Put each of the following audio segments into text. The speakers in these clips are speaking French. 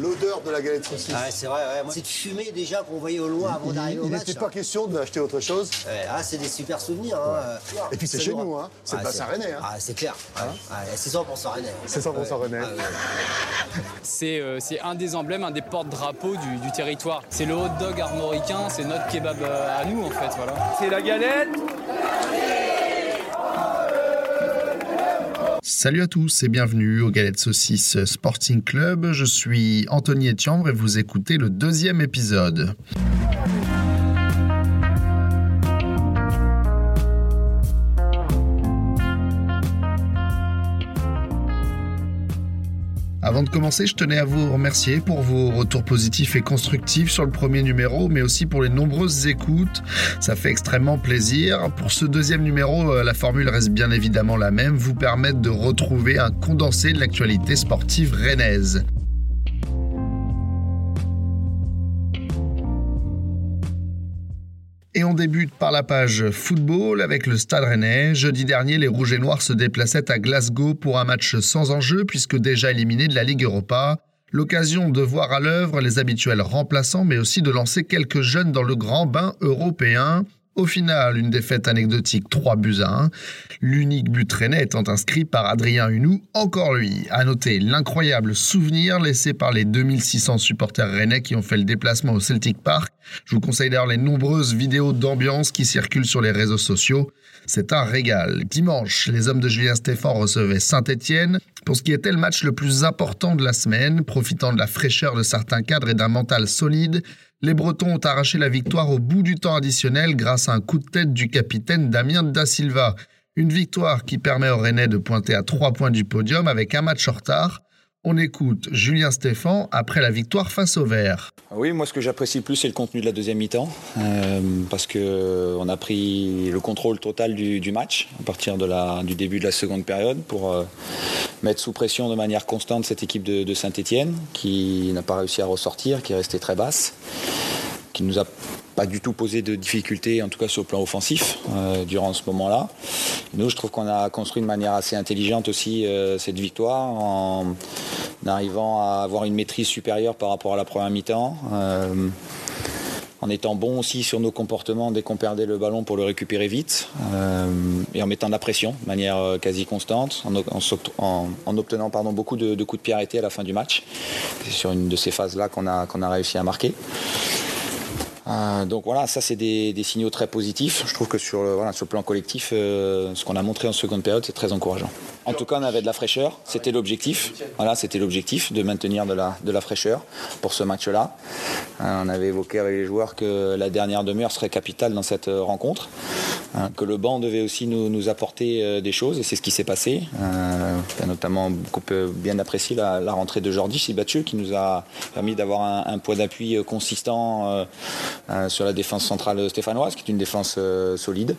l'odeur de la galette saucisse. Ah, c'est vrai, ouais. Cette fumée déjà qu'on voyait au loin avant d'arriver au Il match. n'était pas question d'acheter autre chose. Ouais, ah, c'est des super souvenirs. Hein. Et puis c'est chez nous- nous, hein. c'est Ah, le bassin rennais. Hein. Ah, c'est clair. Ouais. Ouais, c'est 100% rennais. C'est 100% rennais. Ah, ouais. C'est euh, c'est un des emblèmes, un des porte-drapeaux du, du territoire. C'est le hot dog armoricain, c'est notre kebab euh, à nous en fait. Voilà. C'est la galette Salut à tous et bienvenue au Galette Saucisse Sporting Club. Je suis Anthony Etiambre et vous écoutez le deuxième épisode. Avant de commencer, je tenais à vous remercier pour vos retours positifs et constructifs sur le premier numéro, mais aussi pour les nombreuses écoutes. Ça fait extrêmement plaisir. Pour ce deuxième numéro, euh, la formule reste bien évidemment la même, vous permettre de retrouver un condensé de l'actualité sportive rennaise. Et on débute par la page football avec le Stade Rennais. Jeudi dernier, les Rouges et Noirs se déplaçaient à Glasgow pour un match sans enjeu puisque déjà éliminé de la Ligue Europa. L'occasion de voir à l'œuvre les habituels remplaçants mais aussi de lancer quelques jeunes dans le grand bain européen. Au final, une défaite anecdotique 3 buts à 1. L'unique but rennais étant inscrit par Adrien Hunou, encore lui. À noter l'incroyable souvenir laissé par les 2600 supporters rennais qui ont fait le déplacement au Celtic Park. Je vous conseille d'ailleurs les nombreuses vidéos d'ambiance qui circulent sur les réseaux sociaux. C'est un régal. Dimanche, les hommes de Julien Stéphan recevaient Saint-Étienne pour ce qui était le match le plus important de la semaine, profitant de la fraîcheur de certains cadres et d'un mental solide. Les Bretons ont arraché la victoire au bout du temps additionnel grâce à un coup de tête du capitaine Damien Da Silva. Une victoire qui permet aux Rennais de pointer à trois points du podium avec un match en retard. On écoute Julien Stéphan après la victoire face au Vert. Oui, moi ce que j'apprécie le plus c'est le contenu de la deuxième mi-temps euh, parce que on a pris le contrôle total du, match à partir du début de la seconde période pour euh, mettre sous pression de manière constante cette équipe de, Saint-Etienne qui n'a pas réussi à ressortir, qui est restée très basse, qui nous a pas du tout posé de difficultés, en tout cas sur le plan offensif, euh, durant ce moment-là. Nous, je trouve qu'on a construit de manière assez intelligente aussi euh, cette victoire en arrivant à avoir une maîtrise supérieure par rapport à la première mi-temps. euh, en étant bon aussi sur nos comportements dès qu'on perdait le ballon pour le récupérer vite euh, et en mettant de la pression de manière euh, quasi constante, en, en, en- en obtenant pardon, beaucoup de, de coups de pied arrêtés à la fin du match. C'est sur une de ces phases-là qu'on a réussi à marquer. Euh, donc voilà, ça c'est des, signaux très positifs. Je trouve que sur, le- plan collectif, euh, ce qu'on a montré en seconde période, c'est très encourageant. En tout cas, on avait de la fraîcheur. C'était l'objectif. Voilà, c'était l'objectif de maintenir de la, fraîcheur pour ce match-là. Euh, on avait évoqué avec les joueurs que la dernière demi-heure serait capitale dans cette rencontre, que le banc devait aussi nous, apporter des choses, et c'est ce qui s'est passé. On a notamment beaucoup bien apprécié la, rentrée de Jordi Sibatieu, qui nous a permis d'avoir un, un point d'appui consistant sur la défense centrale stéphanoise, qui est une défense euh, solide.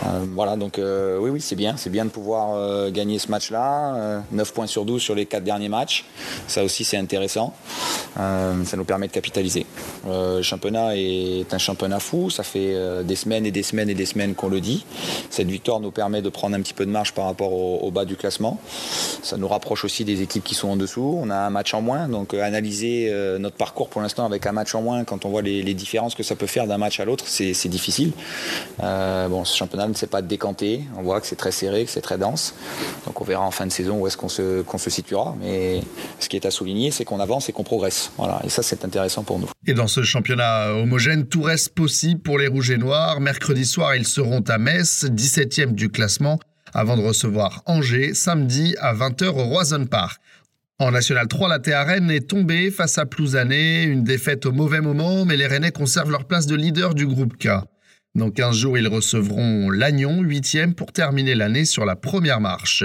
Euh, voilà, donc euh, oui, oui, c'est bien, c'est bien de pouvoir euh, gagner ce match-là. Euh, 9 points sur 12 sur les 4 derniers matchs. Ça aussi, c'est intéressant. Euh, ça nous permet de capitaliser. Euh, le championnat est un championnat fou. Ça fait euh, des semaines et des semaines et des semaines qu'on le dit. Cette victoire nous permet de prendre un petit peu de marge par rapport au, bas du classement. Ça nous rapproche aussi des équipes qui sont en dessous. On a un match en moins, donc euh, analyser euh, notre parcours pour l'instant avec un match en moins, quand on voit les, les différences que ça peut faire d'un match à l'autre, c'est difficile. Euh, bon, ce championnat ne s'est pas décanté. On voit que c'est très serré, que c'est très dense. Donc on verra en fin de saison où est-ce qu'on se, qu'on se situera. Mais ce qui est à souligner, c'est qu'on avance et qu'on progresse. Voilà. Et ça, c'est intéressant pour nous. Et dans ce championnat homogène, tout reste possible pour les Rouges et Noirs. Mercredi soir, ils seront à Metz, 17e du classement, avant de recevoir Angers samedi à 20h au Roison Park. En National 3, la Rennes est tombée face à Plouzané, une défaite au mauvais moment, mais les Rennais conservent leur place de leader du groupe K. Dans 15 jours, ils recevront Lannion, 8e, pour terminer l'année sur la première marche.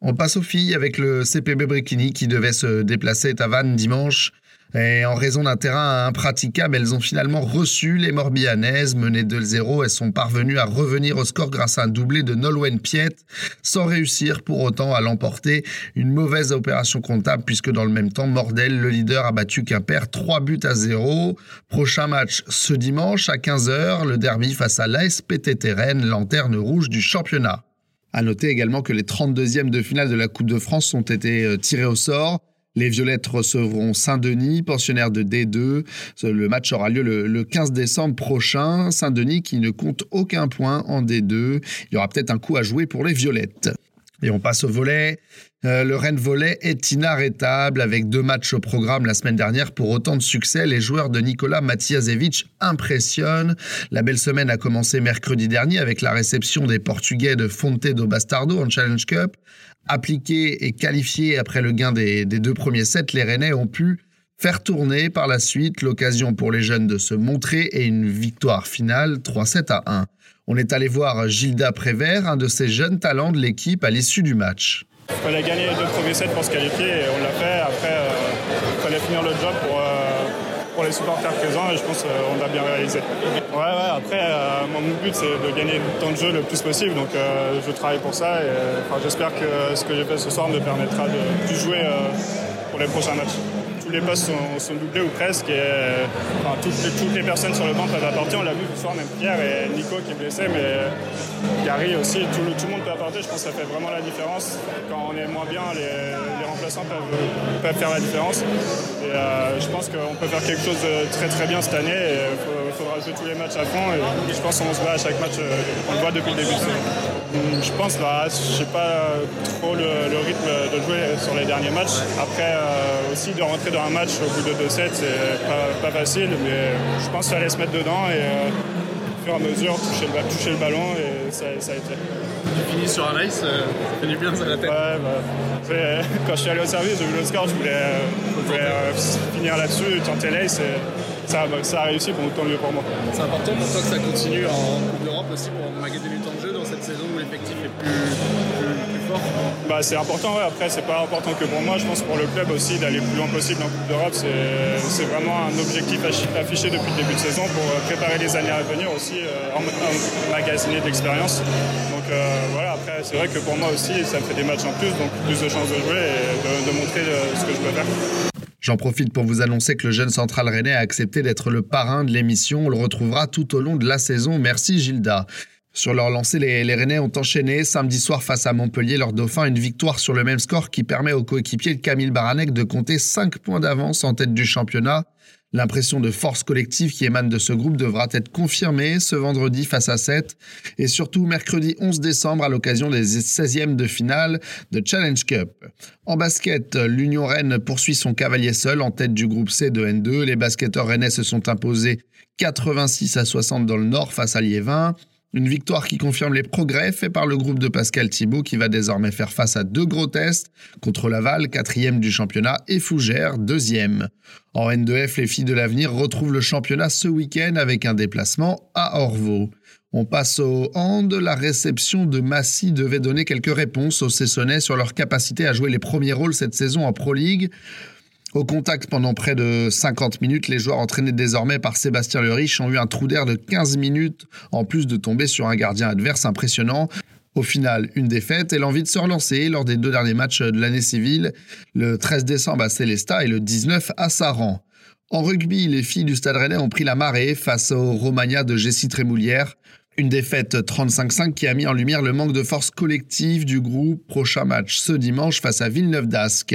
On passe aux filles avec le CPB Bréquigny qui devait se déplacer à Vannes dimanche. Et en raison d'un terrain impraticable, elles ont finalement reçu les Morbihanaises. Menées 2-0, elles sont parvenues à revenir au score grâce à un doublé de Nolwenn Piet, sans réussir pour autant à l'emporter. Une mauvaise opération comptable puisque dans le même temps, Mordel, le leader, a battu Quimper 3 buts à 0. Prochain match ce dimanche à 15h, le derby face à l'ASPT Rennes, lanterne rouge du championnat. À noter également que les 32e de finale de la Coupe de France ont été euh, tirés au sort. Les Violettes recevront Saint-Denis, pensionnaire de D2. Le match aura lieu le, 15 décembre prochain. Saint-Denis qui ne compte aucun point en D2. Il y aura peut-être un coup à jouer pour les Violettes. Et on passe au volet. Euh, le Rennes volet est inarrêtable avec deux matchs au programme la semaine dernière pour autant de succès. Les joueurs de Nicolas Matiasevich impressionnent. La belle semaine a commencé mercredi dernier avec la réception des Portugais de Fonte do Bastardo en Challenge Cup. Appliqués et qualifiés après le gain des, deux premiers sets, les Rennais ont pu faire tourner par la suite l'occasion pour les jeunes de se montrer et une victoire finale 3-7 à 1. On est allé voir Gilda Prévert, un de ces jeunes talents de l'équipe à l'issue du match. Il fallait gagner les deux premiers sets pour se qualifier et on l'a fait. Après, il euh, fallait finir le job pour, euh, pour les supporters présents et je pense qu'on euh, a bien réalisé. Ouais, ouais, après, mon but c'est de gagner le temps de jeu le plus possible donc je travaille pour ça et j'espère que ce que j'ai fait ce soir me permettra de plus jouer pour les prochains matchs les postes sont, doublés ou presque. Et, euh, toutes, les, personnes sur le banc peuvent apporter. On l'a vu ce soir, même Pierre et Nico qui est blessé, mais Gary aussi. Tout le, tout le monde peut apporter. Je pense que ça fait vraiment la différence. Quand on est moins bien, les, remplaçants peuvent, faire la différence. Et euh, je pense qu'on peut faire quelque chose de très très bien cette année. Faudra jouer tous les matchs à fond. Et je pense qu'on se voit à chaque match. Euh, on le voit depuis le début. Je pense, bah, je sais pas trop le, rythme de jouer sur les derniers matchs. Après, aussi de rentrer dans un match au bout de 2 sets, c'est pas, facile, mais je pense qu'il fallait se mettre dedans et euh, au fur et à mesure toucher le, toucher le ballon et ça, ça, a été. Tu finis sur un race, euh, ça fait du bien, ça la tête. Ouais, bah, quand je suis allé au service, j'ai vu le score, je voulais, euh, finir là-dessus, tenter l'ace et ça, ça, a réussi, pour autant mieux pour moi. C'est important pour toi que ça continue en Coupe d'Europe aussi pour maguer du temps de jeu dans cette saison où l'effectif est plus bah, C'est important, ouais. après c'est pas important que pour moi, je pense pour le club aussi d'aller le plus loin possible en Coupe d'Europe, c'est vraiment un objectif affiché depuis le début de saison pour euh, préparer les années à venir aussi, euh, en, magasiner de l'expérience. Donc euh, voilà, après c'est vrai que pour moi aussi ça me fait des matchs en plus, donc plus de chances de jouer et de, montrer ce que je peux faire. J'en profite pour vous annoncer que le jeune central rennais a accepté d'être le parrain de l'émission. On le retrouvera tout au long de la saison. Merci Gilda. Sur leur lancée, les, Rennais ont enchaîné samedi soir face à Montpellier, leur dauphin, une victoire sur le même score qui permet au coéquipier de Camille Baranek de compter 5 points d'avance en tête du championnat. L'impression de force collective qui émane de ce groupe devra être confirmée ce vendredi face à 7 et surtout mercredi 11 décembre à l'occasion des 16e de finale de Challenge Cup. En basket, l'Union Rennes poursuit son cavalier seul en tête du groupe C de N2. Les basketteurs rennais se sont imposés 86 à 60 dans le nord face à Liévin. Une victoire qui confirme les progrès faits par le groupe de Pascal Thibault qui va désormais faire face à deux gros tests contre Laval, quatrième du championnat, et Fougères, deuxième. En N2F, les filles de l'avenir retrouvent le championnat ce week-end avec un déplacement à Orvaux. On passe au hand. La réception de Massy devait donner quelques réponses aux Cessonnais sur leur capacité à jouer les premiers rôles cette saison en Pro League. Au contact pendant près de 50 minutes, les joueurs entraînés désormais par Sébastien Le Riche ont eu un trou d'air de 15 minutes, en plus de tomber sur un gardien adverse impressionnant. Au final, une défaite et l'envie de se relancer lors des deux derniers matchs de l'année civile, le 13 décembre à Célestat et le 19 à Saran. En rugby, les filles du Stade Rennais ont pris la marée face au Romagna de Jessie Trémoulière. Une défaite 35-5 qui a mis en lumière le manque de force collective du groupe. Prochain match ce dimanche face à Villeneuve d'Ascq.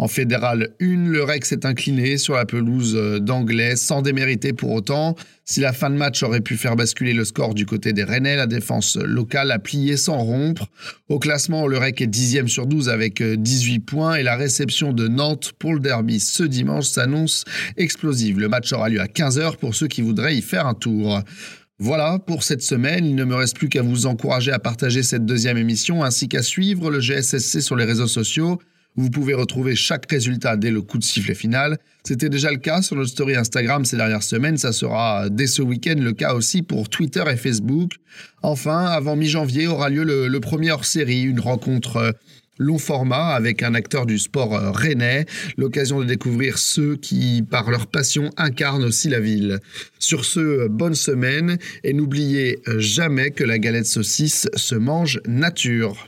En fédéral 1, le Rex s'est incliné sur la pelouse euh, d'Anglais sans démériter pour autant. Si la fin de match aurait pu faire basculer le score du côté des Rennais, la défense locale a plié sans rompre. Au classement, le Rec est 10e sur 12 avec 18 euh, points et la réception de Nantes pour le derby ce dimanche s'annonce explosive. Le match aura lieu à 15h pour ceux qui voudraient y faire un tour. Voilà pour cette semaine. Il ne me reste plus qu'à vous encourager à partager cette deuxième émission ainsi qu'à suivre le GSSC sur les réseaux sociaux. Vous pouvez retrouver chaque résultat dès le coup de sifflet final. C'était déjà le cas sur notre story Instagram ces dernières semaines. Ça sera dès ce week-end le cas aussi pour Twitter et Facebook. Enfin, avant mi-janvier aura lieu le, premier hors-série, une rencontre euh, long format avec un acteur du sport euh, rennais, l'occasion de découvrir ceux qui, par leur passion, incarnent aussi la ville. Sur ce, euh, bonne semaine et n'oubliez jamais que la galette saucisse se mange nature.